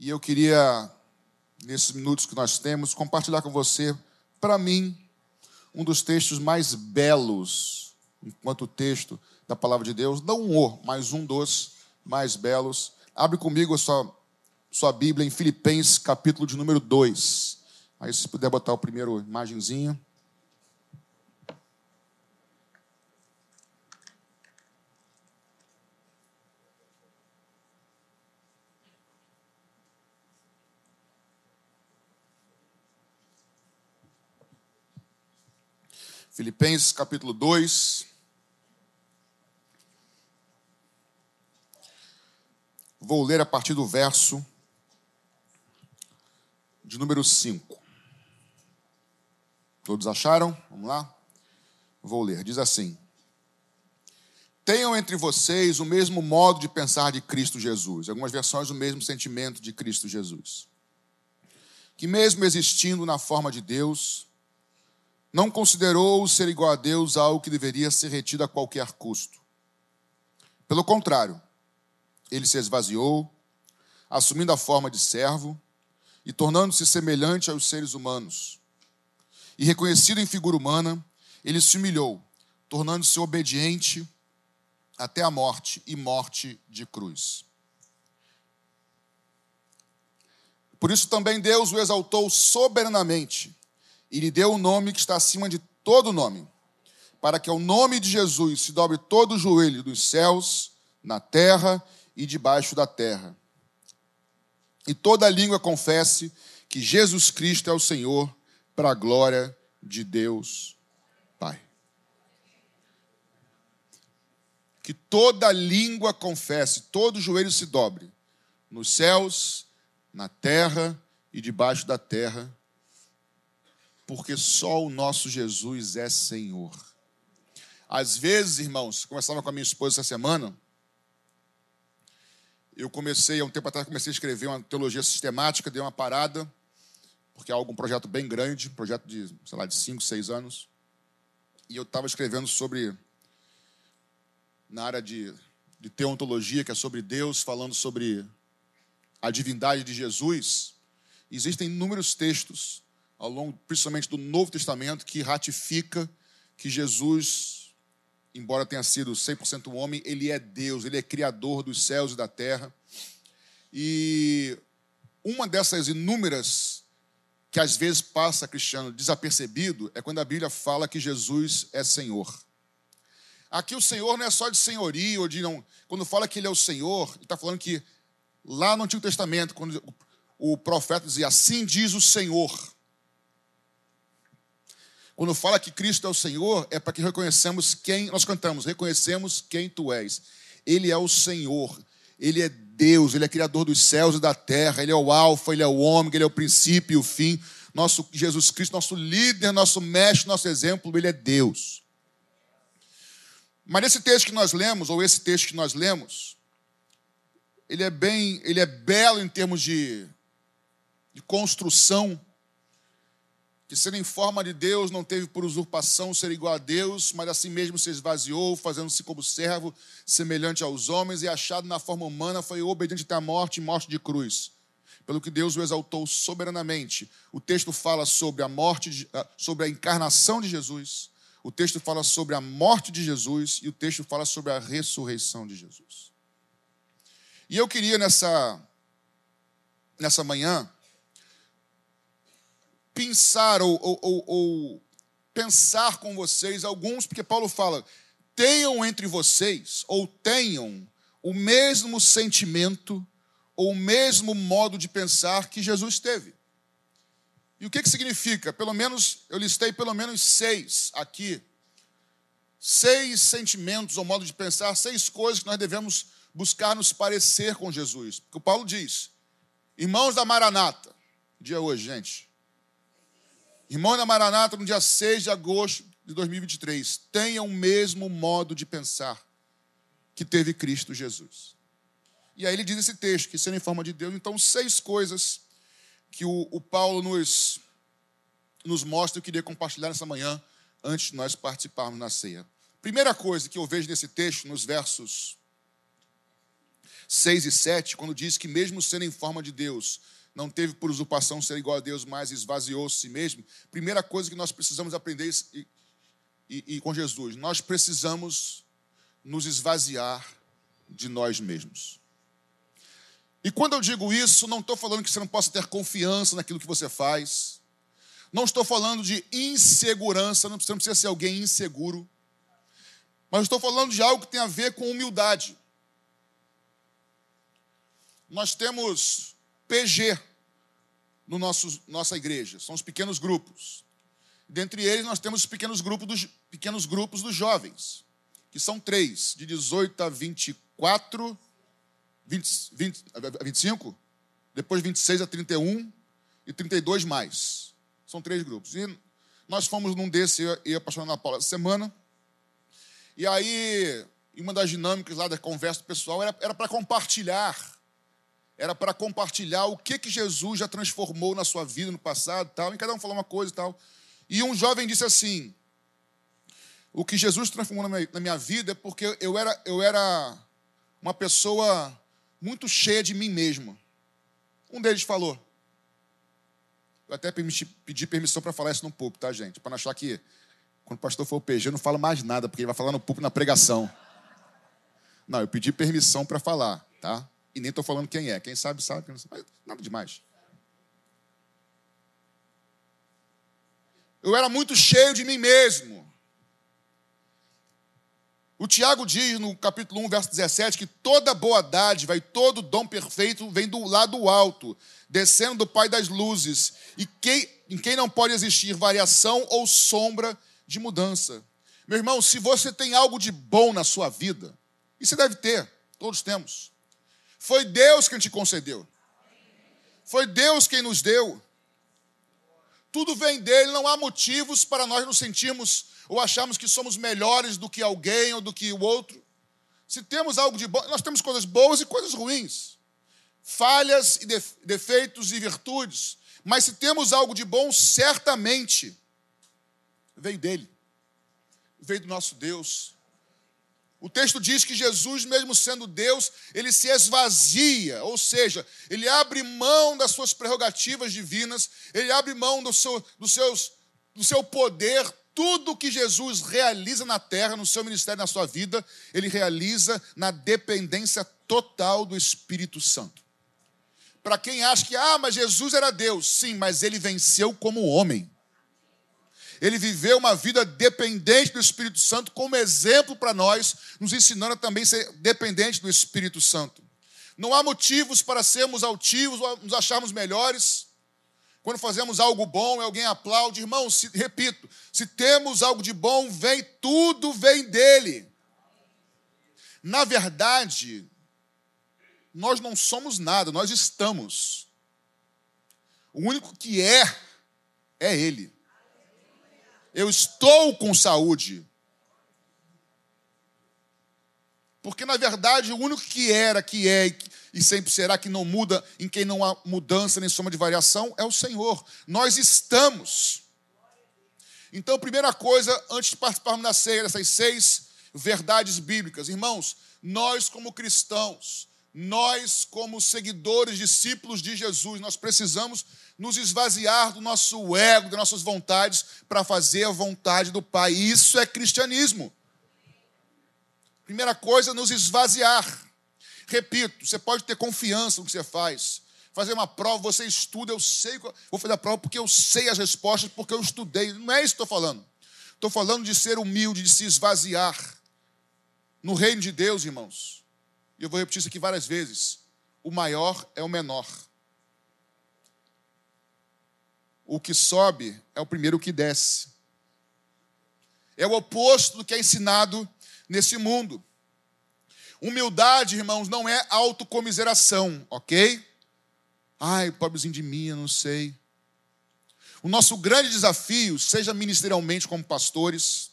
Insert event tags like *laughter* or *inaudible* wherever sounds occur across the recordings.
E eu queria, nesses minutos que nós temos, compartilhar com você, para mim, um dos textos mais belos, enquanto texto da palavra de Deus, não um o, mas um dos mais belos. Abre comigo a sua, sua Bíblia em Filipenses, capítulo de número 2. Aí, se puder botar o primeiro imagenzinho. Filipenses capítulo 2. Vou ler a partir do verso de número 5. Todos acharam? Vamos lá? Vou ler. Diz assim: Tenham entre vocês o mesmo modo de pensar de Cristo Jesus. Algumas versões, o mesmo sentimento de Cristo Jesus. Que, mesmo existindo na forma de Deus, não considerou ser igual a Deus algo que deveria ser retido a qualquer custo. Pelo contrário, ele se esvaziou, assumindo a forma de servo e tornando-se semelhante aos seres humanos. E reconhecido em figura humana, ele se humilhou, tornando-se obediente até a morte e morte de cruz. Por isso também Deus o exaltou soberanamente e lhe deu o um nome que está acima de todo nome, para que ao nome de Jesus se dobre todo o joelho dos céus, na terra e debaixo da terra. E toda língua confesse que Jesus Cristo é o Senhor, para a glória de Deus Pai. Que toda língua confesse, todo joelho se dobre, nos céus, na terra e debaixo da terra, porque só o nosso Jesus é Senhor. Às vezes, irmãos, conversava com a minha esposa essa semana, eu comecei, há um tempo atrás, comecei a escrever uma teologia sistemática, dei uma parada, porque é algum projeto bem grande, um projeto de, sei lá, de cinco, seis anos. E eu estava escrevendo sobre, na área de, de teontologia, que é sobre Deus, falando sobre a divindade de Jesus. Existem inúmeros textos ao longo, principalmente do Novo Testamento, que ratifica que Jesus, embora tenha sido 100% homem, ele é Deus, ele é criador dos céus e da terra. E uma dessas inúmeras que às vezes passa cristiano desapercebido é quando a Bíblia fala que Jesus é Senhor. Aqui o Senhor não é só de senhoria ou de não. Quando fala que Ele é o Senhor, Ele está falando que lá no Antigo Testamento, quando o profeta dizia assim diz o Senhor, quando fala que Cristo é o Senhor, é para que reconheçamos quem, nós cantamos, reconhecemos quem tu és. Ele é o Senhor, Ele é Deus, Ele é Criador dos céus e da terra, Ele é o Alfa, Ele é o Ômega, Ele é o princípio e o fim. Nosso Jesus Cristo, nosso líder, nosso mestre, nosso exemplo, Ele é Deus. Mas nesse texto que nós lemos, ou esse texto que nós lemos, ele é bem, ele é belo em termos de, de construção que sendo em forma de Deus, não teve por usurpação ser igual a Deus, mas assim mesmo se esvaziou, fazendo-se como servo, semelhante aos homens, e achado na forma humana, foi obediente até a morte e morte de cruz. Pelo que Deus o exaltou soberanamente. O texto fala sobre a morte, ah, sobre a encarnação de Jesus. O texto fala sobre a morte de Jesus e o texto fala sobre a ressurreição de Jesus. E eu queria nessa nessa manhã pensar ou, ou, ou, ou pensar com vocês alguns, porque Paulo fala: tenham entre vocês, ou tenham, o mesmo sentimento ou o mesmo modo de pensar que Jesus teve. E o que, que significa? Pelo menos, eu listei pelo menos seis aqui. Seis sentimentos ou modo de pensar, seis coisas que nós devemos buscar nos parecer com Jesus. Porque o Paulo diz: irmãos da Maranata, dia hoje, gente. Irmão da Maranata, no dia 6 de agosto de 2023, tenha o mesmo modo de pensar que teve Cristo Jesus. E aí ele diz esse texto, que sendo em forma de Deus, então seis coisas que o, o Paulo nos, nos mostra, eu queria compartilhar nessa manhã, antes de nós participarmos na ceia. Primeira coisa que eu vejo nesse texto, nos versos 6 e 7, quando diz que, mesmo sendo em forma de Deus, não teve por usurpação ser igual a Deus, mas esvaziou si mesmo. Primeira coisa que nós precisamos aprender e, e, e com Jesus, nós precisamos nos esvaziar de nós mesmos. E quando eu digo isso, não estou falando que você não possa ter confiança naquilo que você faz. Não estou falando de insegurança, não precisa ser alguém inseguro. Mas estou falando de algo que tem a ver com humildade. Nós temos PG no nosso nossa igreja, são os pequenos grupos. Dentre eles nós temos os pequenos grupos dos pequenos grupos dos jovens, que são três, de 18 a 24, 20, 20, 25, depois 26 a 31 e 32 mais. São três grupos. E nós fomos num desses, eu e a pastora Ana Paula, essa semana. E aí, uma das dinâmicas lá da conversa pessoal era para compartilhar era para compartilhar o que, que Jesus já transformou na sua vida no passado tal, e cada um falou uma coisa e tal. E um jovem disse assim: O que Jesus transformou na minha, na minha vida é porque eu era, eu era uma pessoa muito cheia de mim mesmo. Um deles falou. Eu até pedi permissão para falar isso no púlpito, tá, gente? Para não achar que quando o pastor for o PG, eu não falo mais nada, porque ele vai falar no púlpito na pregação. Não, eu pedi permissão para falar, tá? E nem estou falando quem é. Quem sabe, sabe. Quem não sabe. Nada demais. Eu era muito cheio de mim mesmo. O Tiago diz no capítulo 1, verso 17, que toda boa dádiva e todo dom perfeito vem do lado alto, descendo do Pai das luzes, e quem, em quem não pode existir variação ou sombra de mudança. Meu irmão, se você tem algo de bom na sua vida, e você deve ter, todos temos. Foi Deus quem te concedeu. Foi Deus quem nos deu. Tudo vem dele, não há motivos para nós nos sentirmos ou acharmos que somos melhores do que alguém ou do que o outro. Se temos algo de bom, nós temos coisas boas e coisas ruins, falhas e defeitos e virtudes, mas se temos algo de bom, certamente veio dele, veio do nosso Deus. O texto diz que Jesus, mesmo sendo Deus, ele se esvazia, ou seja, ele abre mão das suas prerrogativas divinas, ele abre mão do seu, do seus, do seu poder. Tudo que Jesus realiza na terra, no seu ministério, na sua vida, ele realiza na dependência total do Espírito Santo. Para quem acha que, ah, mas Jesus era Deus, sim, mas ele venceu como homem ele viveu uma vida dependente do Espírito Santo, como exemplo para nós, nos ensinando a também ser dependente do Espírito Santo. Não há motivos para sermos altivos nos acharmos melhores. Quando fazemos algo bom, alguém aplaude. Irmão, se, repito, se temos algo de bom, vem, tudo vem dele. Na verdade, nós não somos nada, nós estamos. O único que é, é ele. Eu estou com saúde. Porque, na verdade, o único que era, que é e sempre será que não muda, em quem não há mudança nem soma de variação, é o Senhor. Nós estamos. Então, primeira coisa, antes de participarmos da ceia, dessas seis verdades bíblicas, irmãos, nós como cristãos, nós como seguidores, discípulos de Jesus, nós precisamos nos esvaziar do nosso ego, das nossas vontades, para fazer a vontade do Pai. Isso é cristianismo. Primeira coisa, nos esvaziar. Repito, você pode ter confiança no que você faz. Fazer uma prova, você estuda, eu sei, vou fazer a prova porque eu sei as respostas, porque eu estudei. Não é isso que estou falando. Estou falando de ser humilde, de se esvaziar. No reino de Deus, irmãos, e eu vou repetir isso aqui várias vezes: o maior é o menor. O que sobe é o primeiro que desce. É o oposto do que é ensinado nesse mundo. Humildade, irmãos, não é autocomiseração, ok? Ai, pobrezinho de mim, eu não sei. O nosso grande desafio, seja ministerialmente como pastores,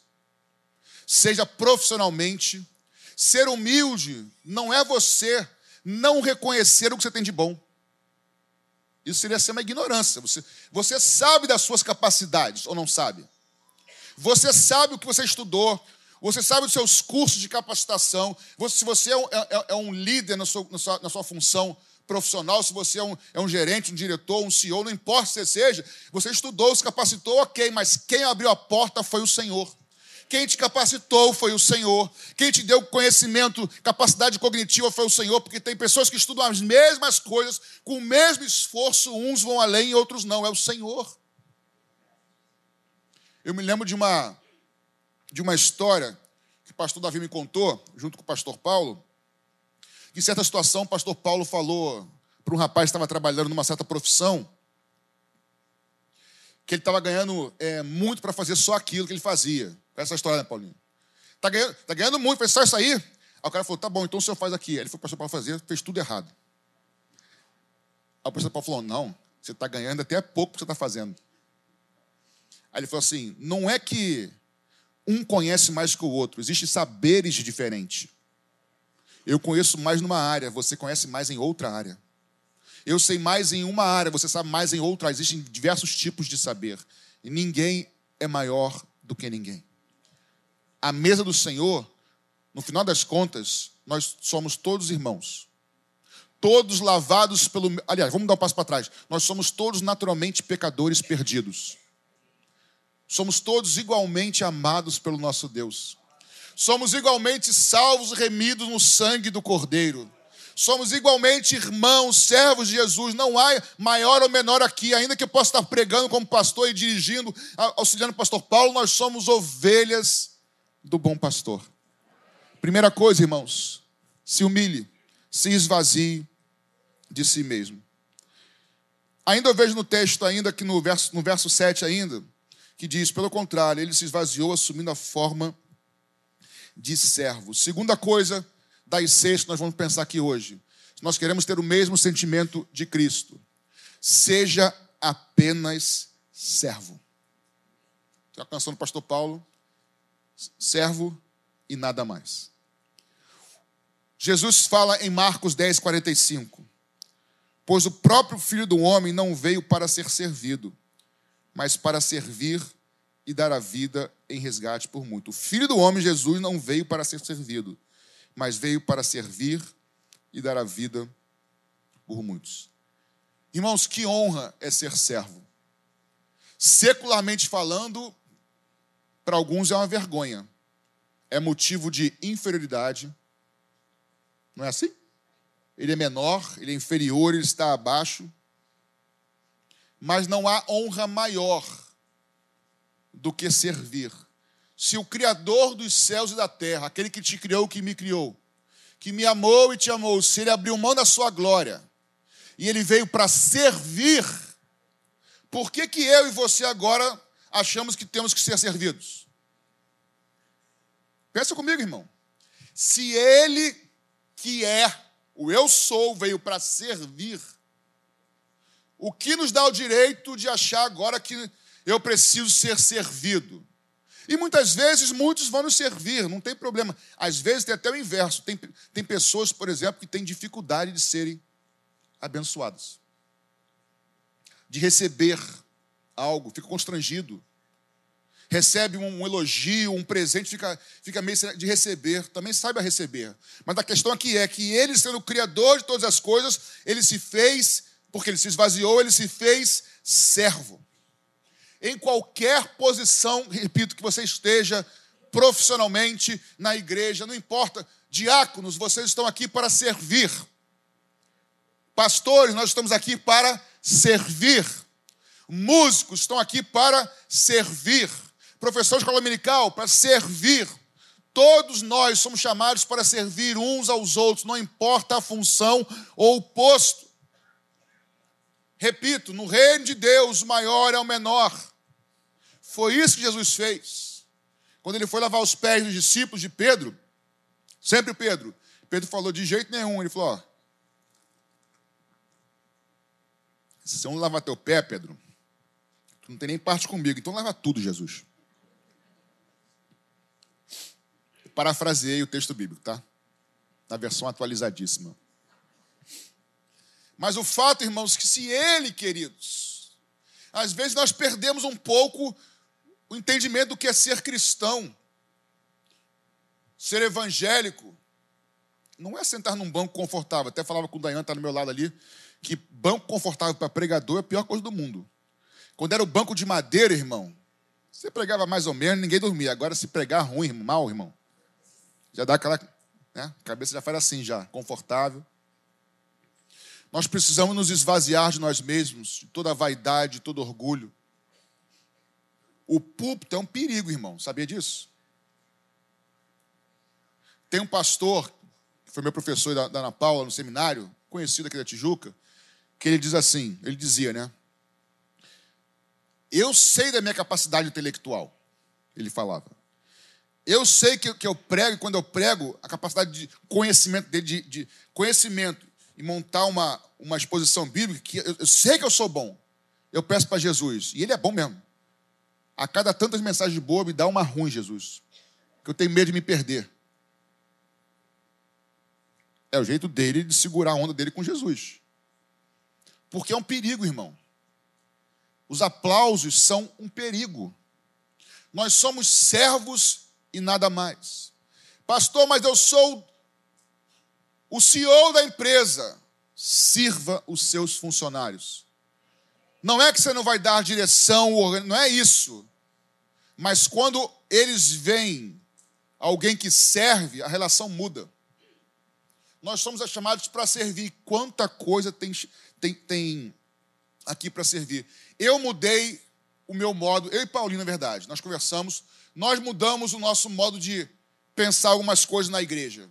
seja profissionalmente, ser humilde não é você não reconhecer o que você tem de bom. Isso seria ser uma ignorância. Você, você sabe das suas capacidades ou não sabe? Você sabe o que você estudou, Você sabe dos seus cursos de capacitação. Você, se você é um, é, é um líder na sua, na, sua, na sua, função profissional, se você é um, é um gerente, um diretor, um CEO, não importa se você seja, você estudou, se capacitou, ok, mas quem abriu a porta foi o Senhor. Quem te capacitou foi o Senhor. Quem te deu conhecimento, capacidade cognitiva foi o Senhor, porque tem pessoas que estudam as mesmas coisas, com o mesmo esforço, uns vão além e outros não. É o Senhor. Eu me lembro de uma, de uma história que o pastor Davi me contou, junto com o pastor Paulo, que em certa situação o pastor Paulo falou para um rapaz que estava trabalhando numa certa profissão, que ele estava ganhando é, muito para fazer só aquilo que ele fazia. Essa história, né, Paulinho? Está ganhando, tá ganhando muito, fez só isso aí. Aí o cara falou, tá bom, então o senhor faz aqui. Aí ele foi para o pastor Paulo fazer, fez tudo errado. Aí o pastor Paulo falou, não, você está ganhando até pouco que você está fazendo. Aí ele falou assim: não é que um conhece mais que o outro, existem saberes diferentes. Eu conheço mais numa área, você conhece mais em outra área. Eu sei mais em uma área, você sabe mais em outra. Existem diversos tipos de saber. E ninguém é maior do que ninguém. A mesa do Senhor, no final das contas, nós somos todos irmãos. Todos lavados pelo. Aliás, vamos dar um passo para trás. Nós somos todos naturalmente pecadores perdidos. Somos todos igualmente amados pelo nosso Deus. Somos igualmente salvos, remidos no sangue do Cordeiro. Somos igualmente irmãos, servos de Jesus. Não há maior ou menor aqui, ainda que eu possa estar pregando como pastor e dirigindo, auxiliando o pastor Paulo, nós somos ovelhas do bom pastor. Primeira coisa, irmãos, se humilhe, se esvazie de si mesmo. Ainda eu vejo no texto, ainda que no verso, no verso 7 ainda, que diz, pelo contrário, ele se esvaziou assumindo a forma de servo. Segunda coisa das seis que nós vamos pensar aqui hoje. Nós queremos ter o mesmo sentimento de Cristo. Seja apenas servo. Tem a canção do pastor Paulo, servo e nada mais. Jesus fala em Marcos 10, 45. Pois o próprio Filho do Homem não veio para ser servido, mas para servir e dar a vida em resgate por muito. O Filho do homem, Jesus, não veio para ser servido, mas veio para servir e dar a vida por muitos. Irmãos, que honra é ser servo. Secularmente falando, para alguns é uma vergonha. É motivo de inferioridade. Não é assim? Ele é menor, ele é inferior, ele está abaixo mas não há honra maior do que servir. Se o Criador dos céus e da terra, aquele que te criou, que me criou, que me amou e te amou, se ele abriu mão da sua glória e ele veio para servir, por que, que eu e você agora achamos que temos que ser servidos? Pensa comigo, irmão. Se ele, que é o eu sou, veio para servir, o que nos dá o direito de achar agora que eu preciso ser servido? E muitas vezes muitos vão nos servir, não tem problema. Às vezes tem até o inverso. Tem, tem pessoas, por exemplo, que têm dificuldade de serem abençoadas, de receber algo, fica constrangido. Recebe um, elogio, um presente, fica, fica meio de receber, também saiba receber. Mas a questão aqui é que ele, sendo o Criador de todas as coisas, ele se fez porque ele se esvaziou, ele se fez servo. Em qualquer posição, repito, que você esteja profissionalmente na igreja, não importa, diáconos, vocês estão aqui para servir. Pastores, nós estamos aqui para servir. Músicos estão aqui para servir. Professores de escola dominical, para servir. Todos nós somos chamados para servir uns aos outros, não importa a função ou o posto. Repito, no reino de Deus, o maior é o menor. Foi isso que Jesus fez. Quando ele foi lavar os pés dos discípulos de Pedro, sempre Pedro, Pedro falou de jeito nenhum, ele falou: ó, se você não lavar teu pé, Pedro, tu não tem nem parte comigo, então lava tudo, Jesus. Eu parafraseei o texto bíblico, tá? Na versão atualizadíssima. Mas o fato, irmãos, que se ele, queridos, às vezes nós perdemos um pouco o entendimento do que é ser cristão. Ser evangélico não é sentar num banco confortável. Até falava com o Dayan, está no meu lado ali, que banco confortável para pregador é a pior coisa do mundo. Quando era o banco de madeira, irmão, você pregava mais ou menos, ninguém dormia. Agora, se pregar ruim, mal, irmão, já dá aquela. Né? A cabeça já faz assim, já, confortável. Nós precisamos nos esvaziar de nós mesmos, de toda a vaidade, de todo orgulho. O púlpito é um perigo, irmão, sabia disso? Tem um pastor, que foi meu professor da, da Ana Paula no seminário, conhecido aqui da Tijuca, que ele diz assim: ele dizia, né? Eu sei da minha capacidade intelectual, ele falava. Eu sei que, que eu prego, e quando eu prego, a capacidade de conhecimento dele, de, de conhecimento e montar uma, uma exposição bíblica, que eu, eu sei que eu sou bom. Eu peço para Jesus, e ele é bom mesmo. A cada tantas mensagens boas, me dá uma ruim, Jesus. Que eu tenho medo de me perder. É o jeito dele de segurar a onda dele com Jesus. Porque é um perigo, irmão. Os aplausos são um perigo. Nós somos servos e nada mais. Pastor, mas eu sou o CEO da empresa. Sirva os seus funcionários. Não é que você não vai dar direção, não é isso. Mas quando eles veem alguém que serve, a relação muda. Nós somos chamados para servir. Quanta coisa tem, tem, tem aqui para servir. Eu mudei o meu modo, eu e Paulinho, na verdade, nós conversamos, nós mudamos o nosso modo de pensar algumas coisas na igreja.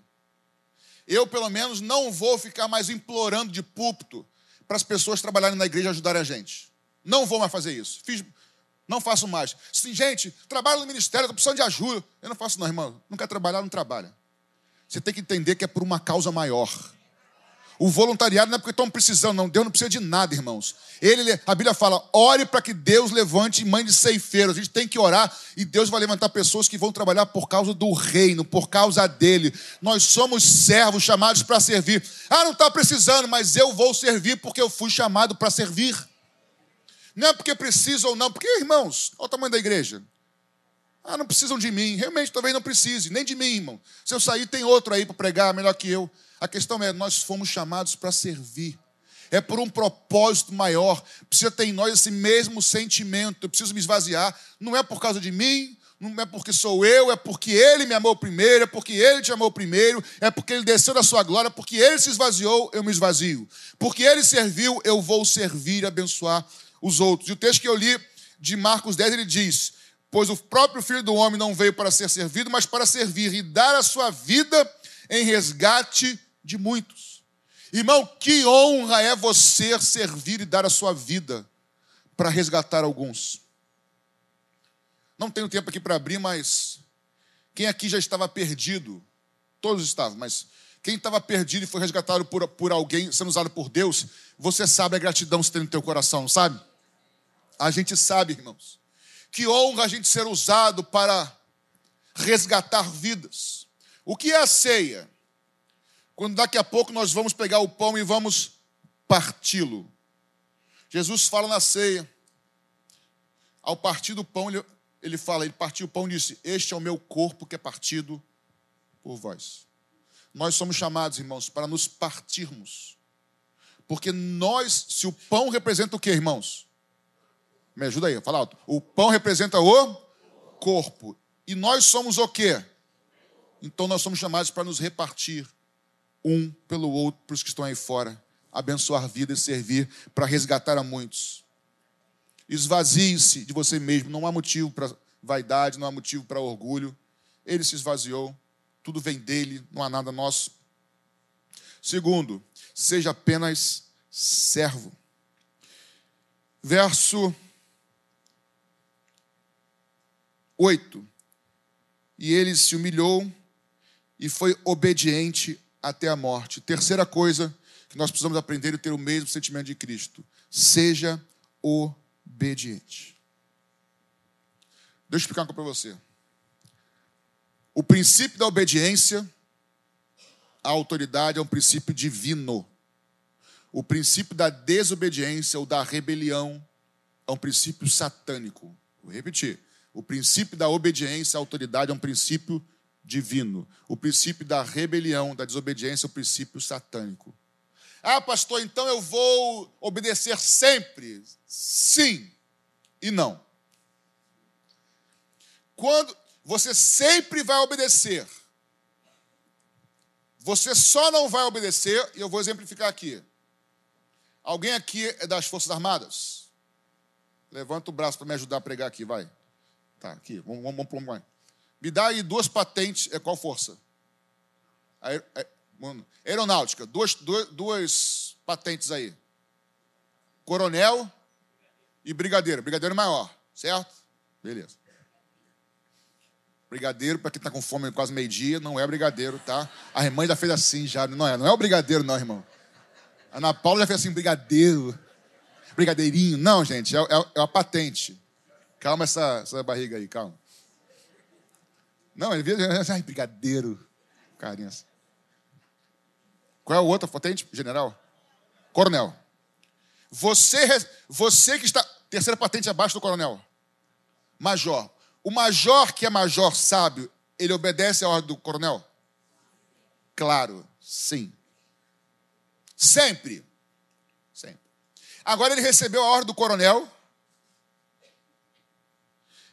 Eu, pelo menos, não vou ficar mais implorando de púlpito para as pessoas trabalharem na igreja e ajudarem a gente. Não vou mais fazer isso. Fiz, não faço mais. Sim, gente, trabalho no ministério, estou precisando de ajuda. Eu não faço, não, irmão. Não quer trabalhar, não trabalha. Você tem que entender que é por uma causa maior. O voluntariado não é porque estão precisando, não. Deus não precisa de nada, irmãos. Ele, a Bíblia fala: ore para que Deus levante mãe de ceifeiros. A gente tem que orar e Deus vai levantar pessoas que vão trabalhar por causa do reino, por causa dele. Nós somos servos chamados para servir. Ah, não está precisando, mas eu vou servir porque eu fui chamado para servir. Não é porque precisa ou não, porque, irmãos, olha o tamanho da igreja. Ah, não precisam de mim. Realmente, talvez não precise, nem de mim, irmão. Se eu sair, tem outro aí para pregar melhor que eu. A questão é, nós fomos chamados para servir. É por um propósito maior. Precisa ter em nós esse mesmo sentimento. Eu preciso me esvaziar. Não é por causa de mim, não é porque sou eu, é porque Ele me amou primeiro, é porque Ele te amou primeiro, é porque Ele desceu da sua glória, porque Ele se esvaziou, eu me esvazio. Porque Ele serviu, eu vou servir e abençoar os outros. E o texto que eu li de Marcos 10, ele diz: Pois o próprio Filho do Homem não veio para ser servido, mas para servir e dar a sua vida em resgate de muitos. Irmão, que honra é você servir e dar a sua vida para resgatar alguns. Não tenho tempo aqui para abrir, mas quem aqui já estava perdido? Todos estavam, mas quem estava perdido e foi resgatado por, por alguém, sendo usado por Deus, você sabe a gratidão que você tem no teu coração, sabe? A gente sabe, irmãos. Que honra a gente ser usado para resgatar vidas. O que é a ceia? Quando daqui a pouco nós vamos pegar o pão e vamos parti-lo. Jesus fala na ceia, ao partir do pão, ele, fala, ele partiu o pão e disse: Este é o meu corpo que é partido por vós. Nós somos chamados, irmãos, para nos partirmos. Porque nós, se o pão representa o que, irmãos? Me ajuda aí, fala alto. O pão representa o corpo. E nós somos o quê? Então nós somos chamados para nos repartir um pelo outro, para os que estão aí fora, abençoar vidas e servir para resgatar a muitos. Esvazie-se de você mesmo, não há motivo para vaidade, não há motivo para orgulho. Ele se esvaziou, tudo vem dele, não há nada nosso. Segundo, seja apenas servo. Verso 8. E ele se humilhou e foi obediente até a morte. Terceira coisa que nós precisamos aprender e ter o mesmo sentimento de Cristo: seja obediente. Deixa eu explicar uma coisa para você. O princípio da obediência à autoridade é um princípio divino. O princípio da desobediência ou da rebelião é um princípio satânico. Vou repetir. O princípio da obediência à autoridade é um princípio divino. O princípio da rebelião, da desobediência, o princípio satânico. Ah, pastor, então eu vou obedecer sempre? Sim e não. Quando você sempre vai obedecer, você só não vai obedecer, e eu vou exemplificar aqui. Alguém aqui é das Forças Armadas? Levanta o braço para me ajudar a pregar aqui, vai. Tá, aqui, vamos, vamos, vamos, vamos. Me dá aí duas patentes, é qual força? É, aeronáutica, duas, duas, duas patentes aí. Coronel e brigadeiro. Brigadeiro maior, certo? Beleza. Brigadeiro, para quem está com fome quase meio-dia, não é brigadeiro, tá? A irmã já fez assim, já. Não é, não é o brigadeiro, não, irmão. A Ana Paula já fez assim, brigadeiro. Brigadeirinho. Não, gente, é, é, é a patente. Calma essa, essa barriga aí, calma. Não, ele vê, ai, brigadeiro. Carinha. Qual é o outro patente, general? Coronel. Você, você que está. Terceira patente abaixo do coronel. Major. O major que é major sábio, ele obedece à ordem do coronel? Claro, sim. Sempre. Sempre. Agora ele recebeu a ordem do coronel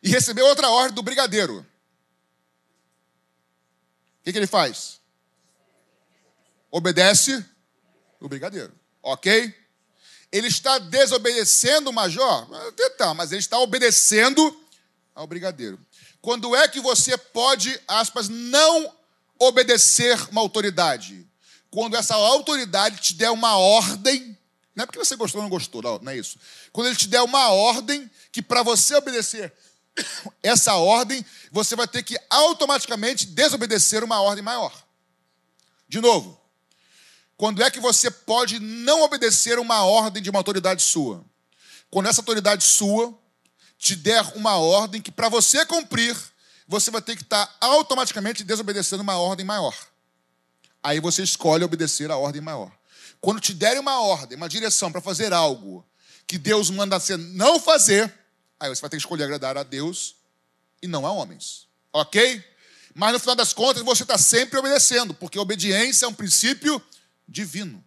e recebeu outra ordem do brigadeiro. O que, que ele faz? Obedece o brigadeiro. Ok? Ele está desobedecendo o major? Tá, mas ele está obedecendo ao brigadeiro. Quando é que você pode, aspas, não obedecer uma autoridade? Quando essa autoridade te der uma ordem, não é porque você gostou ou não gostou, não é isso. Quando ele te der uma ordem que para você obedecer essa ordem, você vai ter que automaticamente desobedecer uma ordem maior. De novo, quando é que você pode não obedecer uma ordem de uma autoridade sua? Quando essa autoridade sua te der uma ordem que, para você cumprir, você vai ter que estar automaticamente desobedecendo uma ordem maior. Aí você escolhe obedecer a ordem maior. Quando te derem uma ordem, uma direção para fazer algo que Deus manda você não fazer, aí você vai ter que escolher agradar a Deus e não a homens. Ok? Mas no final das contas, você está sempre obedecendo, porque a obediência é um princípio divino.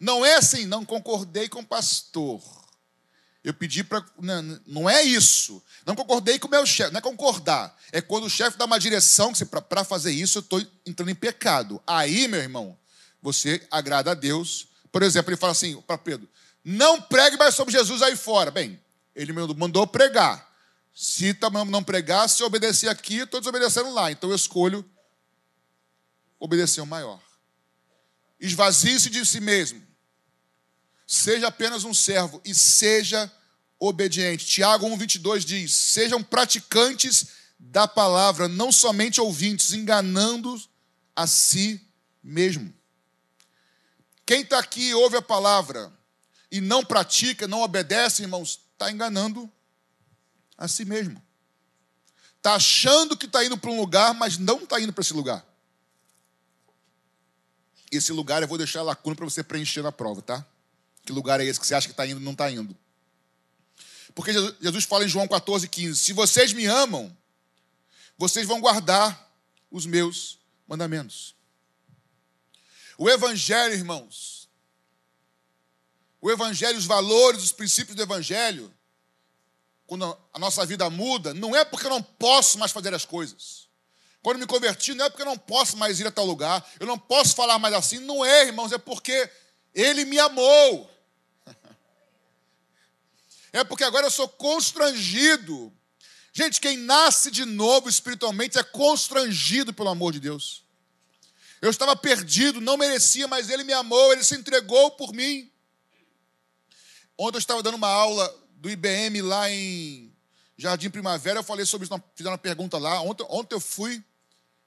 Não é assim, não concordei com o pastor. Eu pedi para. Não, não, é isso. Não concordei com o meu chefe. Não é concordar. É quando o chefe dá uma direção que para fazer isso eu estou entrando em pecado. Aí, meu irmão, você agrada a Deus. Por exemplo, ele fala assim para Pedro: não pregue mais sobre Jesus aí fora. Bem, ele mandou pregar. Se não pregar, se eu obedecer aqui, estou desobedecendo lá. Então eu escolho obedecer o maior. Esvazie-se de si mesmo seja apenas um servo e seja obediente. Tiago 1,22 diz: Sejam praticantes da palavra, não somente ouvintes, enganando a si mesmo. Quem está aqui e ouve a palavra e não pratica, não obedece, irmãos, está enganando a si mesmo. Está achando que está indo para um lugar, mas não está indo para esse lugar. Esse lugar eu vou deixar a lacuna para você preencher na prova, tá? Que lugar é esse que você acha que está indo e não está indo? Porque Jesus fala em João 14, 15: Se vocês me amam, vocês vão guardar os meus mandamentos. O Evangelho, irmãos, o Evangelho, os valores, os princípios do Evangelho, quando a nossa vida muda, não é porque eu não posso mais fazer as coisas. Quando me converti, não é porque eu não posso mais ir a tal lugar, eu não posso falar mais assim. Não é, irmãos, é porque Ele me amou. *laughs* É porque agora eu sou constrangido. Gente, quem nasce de novo espiritualmente é constrangido pelo amor de Deus. Eu estava perdido, não merecia, mas Ele me amou, Ele se entregou por mim. Ontem eu estava dando uma aula do IBM lá em Jardim Primavera, eu falei sobre isso, fizeram uma pergunta lá. Ontem, ontem eu fui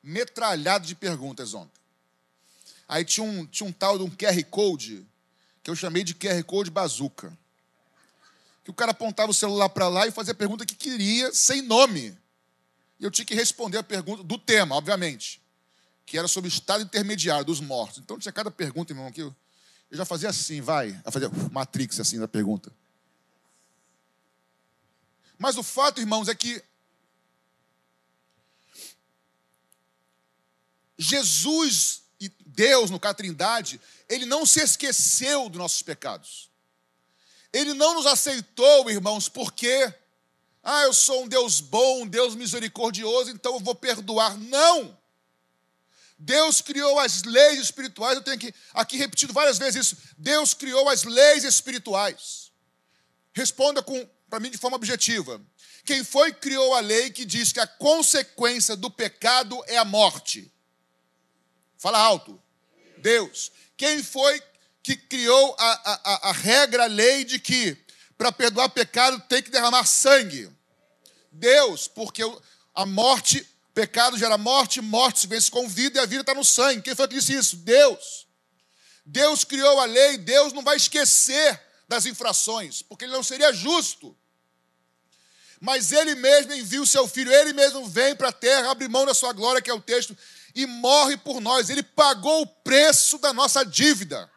metralhado de perguntas ontem. Aí tinha um, tinha um tal de um QR Code, que eu chamei de QR Code bazuca que o cara apontava o celular para lá e fazia a pergunta que queria, sem nome. E eu tinha que responder a pergunta do tema, obviamente, que era sobre o estado intermediário dos mortos. Então tinha cada pergunta, irmão, que eu, eu já fazia assim, vai, eu fazia Matrix assim da pergunta. Mas o fato, irmãos, é que Jesus e Deus, no caso Trindade, ele não se esqueceu dos nossos pecados. Ele não nos aceitou, irmãos, porque, ah, eu sou um Deus bom, um Deus misericordioso, então eu vou perdoar. Não! Deus criou as leis espirituais, eu tenho aqui, aqui repetido várias vezes isso. Deus criou as leis espirituais. Responda para mim de forma objetiva. Quem foi que criou a lei que diz que a consequência do pecado é a morte? Fala alto. Deus. Quem foi que criou a, a, a regra, a lei de que para perdoar pecado tem que derramar sangue? Deus, porque a morte, pecado gera morte, morte se vence com vida e a vida está no sangue. Quem foi que disse isso? Deus. Deus criou a lei, Deus não vai esquecer das infrações, porque ele não seria justo. Mas ele mesmo envia o seu filho, ele mesmo vem para a terra, abre mão da sua glória, que é o texto, e morre por nós. Ele pagou o preço da nossa dívida.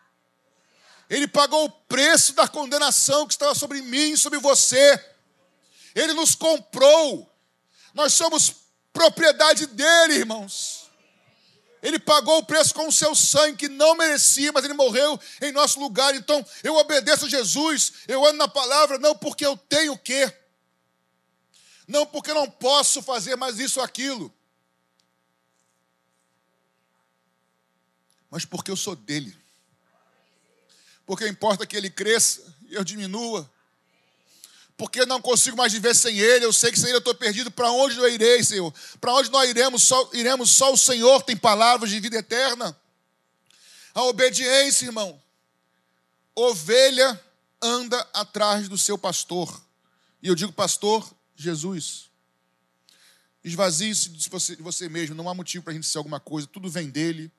Ele pagou o preço da condenação que estava sobre mim e sobre você. Ele nos comprou. Nós somos propriedade dele, irmãos. Ele pagou o preço com o seu sangue, que não merecia, mas ele morreu em nosso lugar. Então, eu obedeço a Jesus, eu ando na palavra, não porque eu tenho o quê, não porque eu não posso fazer mais isso ou aquilo, mas porque eu sou dele. Porque importa que ele cresça e eu diminua. Porque eu não consigo mais viver sem ele, eu sei que sem ele eu estou perdido. Para onde eu irei, Senhor? Para onde nós iremos? Só, iremos? Só o Senhor tem palavras de vida eterna. A obediência, irmão. Ovelha anda atrás do seu pastor. E eu digo, pastor, Jesus. Esvazie-se de você, de você mesmo, não há motivo para a gente ser alguma coisa, tudo vem dele.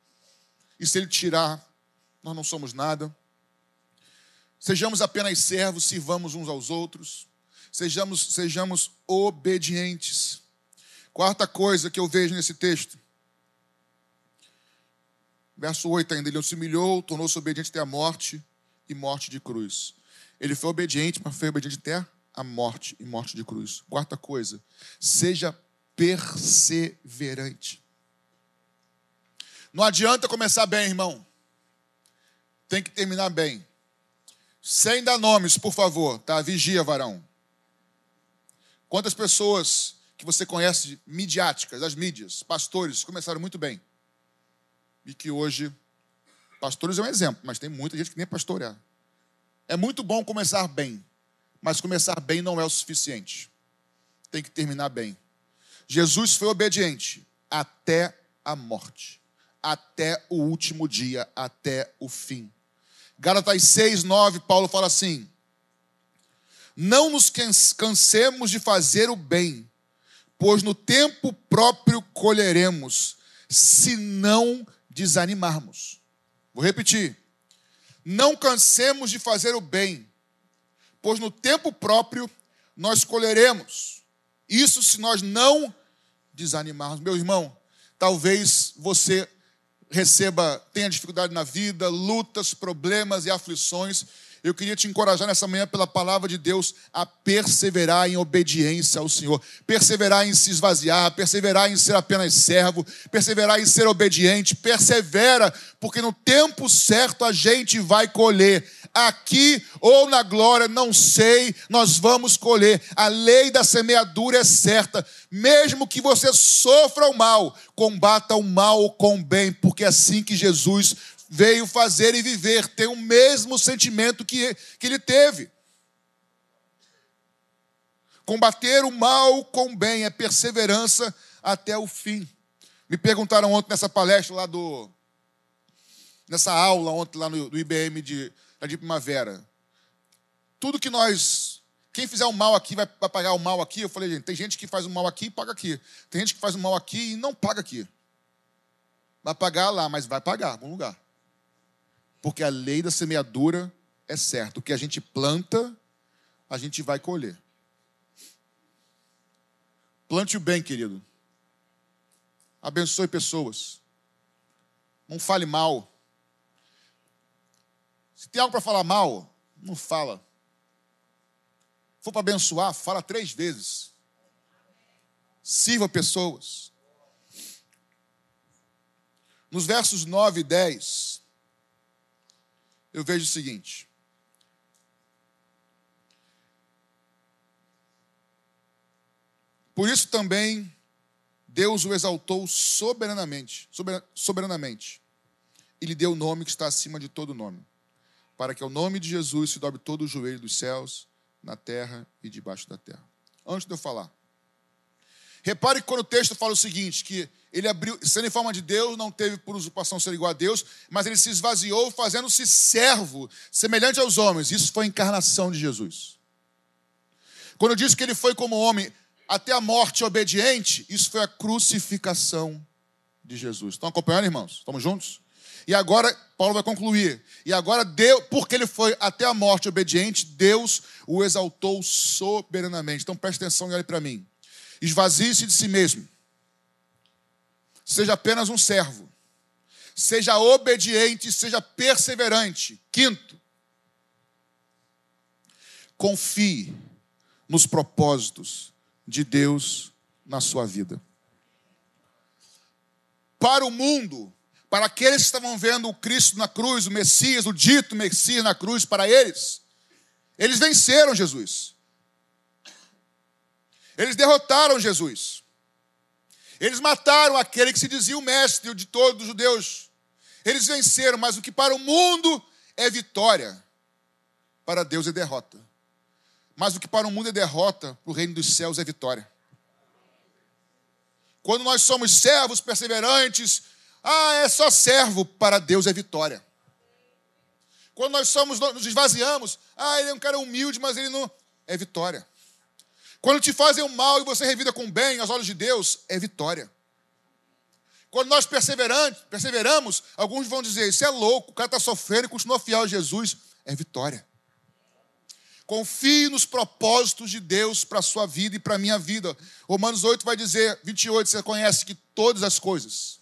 E se ele tirar, nós não somos nada. Sejamos apenas servos, sirvamos uns aos outros. Sejamos, sejamos obedientes. Quarta coisa que eu vejo nesse texto. Verso 8 ainda, ele se humilhou, tornou-se obediente até a morte e morte de cruz. Ele foi obediente, mas foi obediente até a morte e morte de cruz. Quarta coisa, seja perseverante. Não adianta começar bem, irmão. Tem que terminar bem. Sem dar nomes, por favor, tá? Vigia, varão. Quantas pessoas que você conhece midiáticas, das mídias, pastores, começaram muito bem. E que hoje, pastores é um exemplo, mas tem muita gente que nem pastor é. É muito bom começar bem, mas começar bem não é o suficiente. Tem que terminar bem. Jesus foi obediente até a morte até o último dia, até o fim. Gálatas 6, 9, Paulo fala assim: Não nos cansemos de fazer o bem, pois no tempo próprio colheremos, se não desanimarmos. Vou repetir. Não cansemos de fazer o bem, pois no tempo próprio nós colheremos. Isso se nós não desanimarmos. Meu irmão, talvez você receba, tenha dificuldade na vida, lutas, problemas e aflições, eu queria te encorajar nessa manhã pela palavra de Deus a perseverar em obediência ao Senhor, perseverar em se esvaziar, perseverar em ser apenas servo, perseverar em ser obediente, persevera, porque no tempo certo a gente vai colher aqui ou na glória, não sei, nós vamos colher. A lei da semeadura é certa. Mesmo que você sofra o mal, combata o mal com o bem, porque é assim que Jesus veio fazer e viver, tem o mesmo sentimento que, que ele teve. Combater o mal com o bem é perseverança até o fim. Me perguntaram ontem nessa palestra lá do. nessa aula ontem lá no, do IBM de, de primavera. Tudo que nós. Quem fizer o mal aqui vai, vai pagar o mal aqui. Eu falei, gente, tem gente que faz o mal aqui e paga aqui. Tem gente que faz o mal aqui e não paga aqui. Vai pagar lá, mas vai pagar, algum lugar. Porque a lei da semeadura é certa. O que a gente planta, a gente vai colher. Plante o bem, querido. Abençoe pessoas. Não fale mal. Se tem algo para falar mal, não fala. Se for para abençoar, fala três vezes. Sirva pessoas. nos versos 9 e 10, eu vejo o seguinte. Por isso também Deus o exaltou soberanamente, soberanamente, e lhe deu o nome que está acima de todo nome, para que ao nome de Jesus se dobre todo o joelho dos céus, na terra e debaixo da terra. Antes de eu falar, repare que quando o texto fala o seguinte, que ele abriu, sendo em forma de Deus, não teve por usurpação ser igual a Deus, mas ele se esvaziou, fazendo-se servo, semelhante aos homens. Isso foi a encarnação de Jesus. Quando diz que ele foi como homem até a morte obediente, isso foi a crucificação de Jesus. Estão acompanhando, irmãos? Estamos juntos? E agora, Paulo vai concluir. E agora, Deus, porque ele foi até a morte obediente, Deus o exaltou soberanamente. Então preste atenção e olhe para mim. Esvazie-se de si mesmo seja apenas um servo. Seja obediente, seja perseverante. Quinto, confie nos propósitos de Deus na sua vida. Para o mundo, para aqueles que estavam vendo o Cristo na cruz, o Messias, o dito Messias na cruz, para eles, eles venceram Jesus. Eles derrotaram Jesus. Eles mataram aquele que se dizia o mestre de todos os judeus. Eles venceram, mas o que para o mundo é vitória, para Deus é derrota. Mas o que para o mundo é derrota, para o reino dos céus é vitória. Quando nós somos servos perseverantes, ah, é só servo, para Deus é vitória. Quando nós somos, nos esvaziamos, ah, ele é um cara humilde, mas ele não. É vitória. Quando te fazem o mal e você revida com bem aos olhos de Deus, é vitória. Quando nós perseveramos, alguns vão dizer: Isso é louco, o cara está sofrendo e continua fiel a Jesus. É vitória. Confie nos propósitos de Deus para a sua vida e para a minha vida. Romanos 8 vai dizer, 28, você conhece que todas as coisas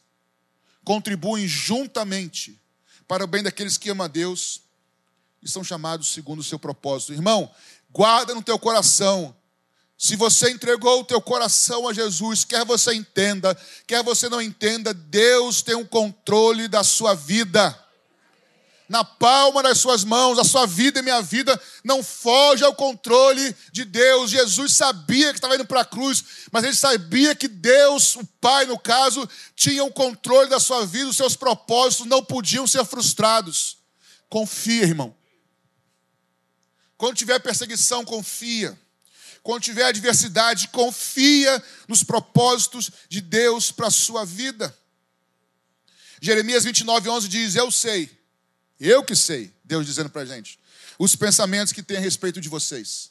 contribuem juntamente para o bem daqueles que amam a Deus e são chamados segundo o seu propósito. Irmão, guarda no teu coração se você entregou o teu coração a Jesus, quer você entenda, quer você não entenda, Deus tem um controle da sua vida. Na palma das suas mãos, a sua vida e minha vida não foge ao controle de Deus. Jesus sabia que estava indo para a cruz, mas ele sabia que Deus, o Pai, no caso, tinha o um controle da sua vida, os seus propósitos não podiam ser frustrados. Confia, irmão. Quando tiver perseguição, confia. Quando tiver adversidade, confia nos propósitos de Deus para a sua vida. Jeremias 29, 11 diz: Eu sei, eu que sei, Deus dizendo para a gente, os pensamentos que tem a respeito de vocês.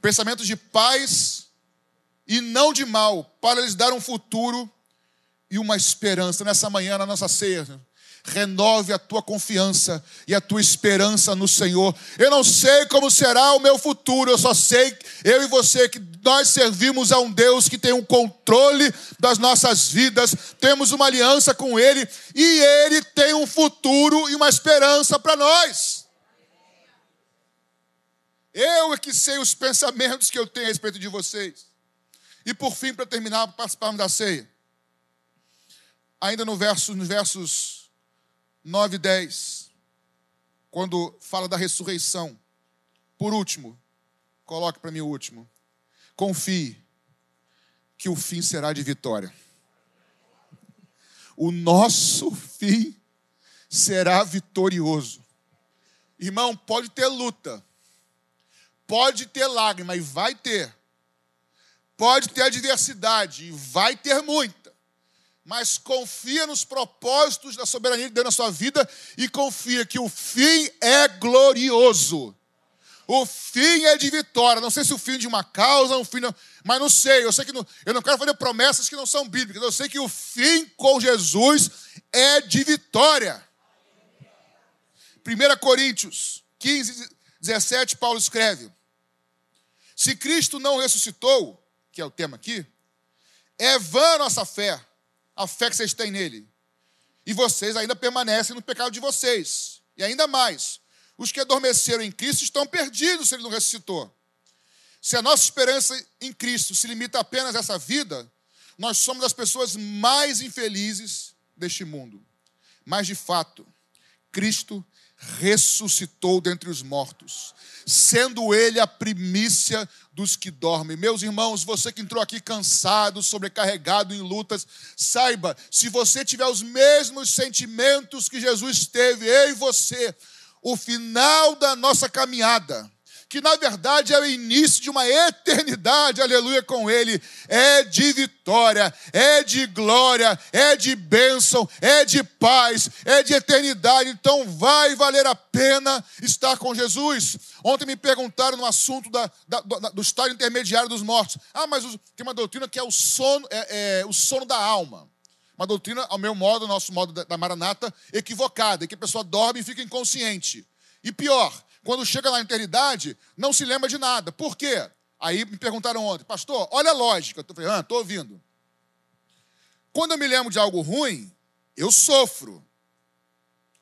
Pensamentos de paz e não de mal, para lhes dar um futuro e uma esperança. Nessa manhã, na nossa ceia, renove a tua confiança e a tua esperança no Senhor. Eu não sei como será o meu futuro, eu só sei, eu e você, que nós servimos a um Deus que tem um controle das nossas vidas, temos uma aliança com Ele e Ele tem um futuro e uma esperança para nós. Eu é que sei os pensamentos que eu tenho a respeito de vocês. E por fim, para terminar, participarmos da ceia. Ainda no verso, nos versos 9 e 10, quando fala da ressurreição. Por último, coloque para mim o último. Confie que o fim será de vitória. O nosso fim será vitorioso. Irmão, pode ter luta, pode ter lágrima, e vai ter. Pode ter adversidade, e vai ter muita mas confia nos propósitos da soberania de Deus na sua vida e confia que o fim é glorioso. O fim é de vitória. Não sei se o fim de uma causa, um fim, não, mas não sei. Eu sei que não, eu não quero fazer promessas que não são bíblicas. Eu sei que o fim com Jesus é de vitória. 1 Coríntios 15, 17, Paulo escreve: Se Cristo não ressuscitou, que é o tema aqui, é vã a nossa fé a fé que vocês têm nele. E vocês ainda permanecem no pecado de vocês. E ainda mais, os que adormeceram em Cristo estão perdidos se ele não ressuscitou. Se a nossa esperança em Cristo se limita apenas a essa vida, nós somos as pessoas mais infelizes deste mundo. Mas de fato, Cristo ressuscitou dentre os mortos, sendo ele a primícia dos que dormem. Meus irmãos, você que entrou aqui cansado, sobrecarregado em lutas, saiba, se você tiver os mesmos sentimentos que Jesus teve, eu e você, o final da nossa caminhada que na verdade é o início de uma eternidade, aleluia, com Ele. É de vitória, é de glória, é de bênção, é de paz, é de eternidade. Então vai valer a pena estar com Jesus. Ontem me perguntaram no assunto da, da, do, do estado intermediário dos mortos. Ah, mas tem uma doutrina que é o sono, é, é, o sono da alma. Uma doutrina, ao meu modo, ao nosso modo da, da Maranata, equivocada, em que a pessoa dorme e fica inconsciente. E pior, quando chega na eternidade, não se lembra de nada. Por quê? Aí me perguntaram ontem, pastor, olha a lógica. Eu falei, ah, estou ouvindo. Quando eu me lembro de algo ruim, eu sofro.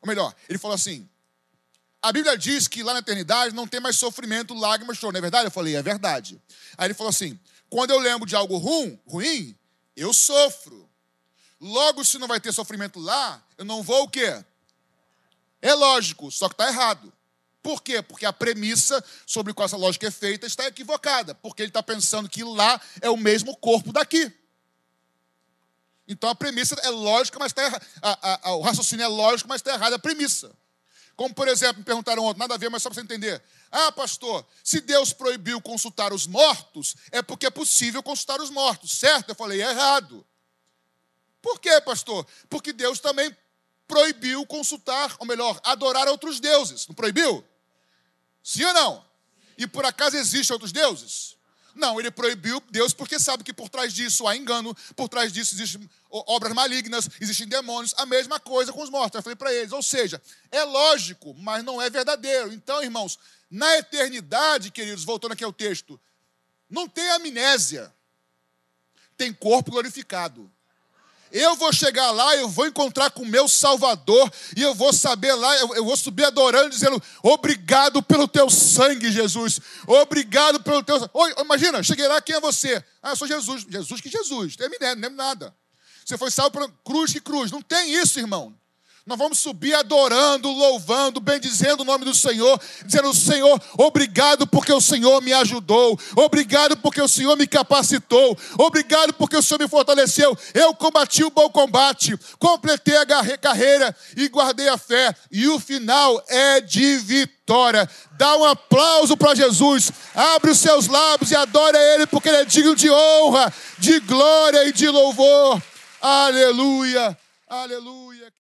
Ou melhor, ele falou assim: a Bíblia diz que lá na eternidade não tem mais sofrimento, lágrimas, choro. Não é verdade? Eu falei, é verdade. Aí ele falou assim: quando eu lembro de algo ruim, ruim, eu sofro. Logo, se não vai ter sofrimento lá, eu não vou o quê? É lógico, só que está errado. Por quê? Porque a premissa sobre qual essa lógica é feita está equivocada, porque ele está pensando que lá é o mesmo corpo daqui. Então a premissa é lógica, mas está errada. O raciocínio é lógico, mas está errada a premissa. Como, por exemplo, me perguntaram ontem, nada a ver, mas só para você entender. Ah, pastor, se Deus proibiu consultar os mortos, é porque é possível consultar os mortos, certo? Eu falei, é errado. Por quê, pastor? Porque Deus também proibiu consultar, ou melhor, adorar outros deuses. Não proibiu? Sim ou não? E por acaso existem outros deuses? Não, ele proibiu Deus porque sabe que por trás disso há engano, por trás disso existem obras malignas, existem demônios, a mesma coisa com os mortos. Eu falei para eles, ou seja, é lógico, mas não é verdadeiro. Então, irmãos, na eternidade, queridos, voltando aqui ao texto, não tem amnésia, tem corpo glorificado. Eu vou chegar lá, eu vou encontrar com o meu Salvador, e eu vou saber lá, eu, eu vou subir adorando, dizendo: Obrigado pelo teu sangue, Jesus. Obrigado pelo teu. Oi, imagina, cheguei lá, quem é você? Ah, eu sou Jesus. Jesus que Jesus, não lembro nada. Você foi salvo por cruz que cruz. Não tem isso, irmão. Nós vamos subir adorando, louvando, bendizendo o nome do Senhor, dizendo: Senhor, obrigado porque o Senhor me ajudou, obrigado porque o Senhor me capacitou, obrigado porque o Senhor me fortaleceu. Eu combati o bom combate, completei a carreira e guardei a fé, e o final é de vitória. Dá um aplauso para Jesus, abre os seus lábios e adora Ele, porque Ele é digno de honra, de glória e de louvor. Aleluia, aleluia.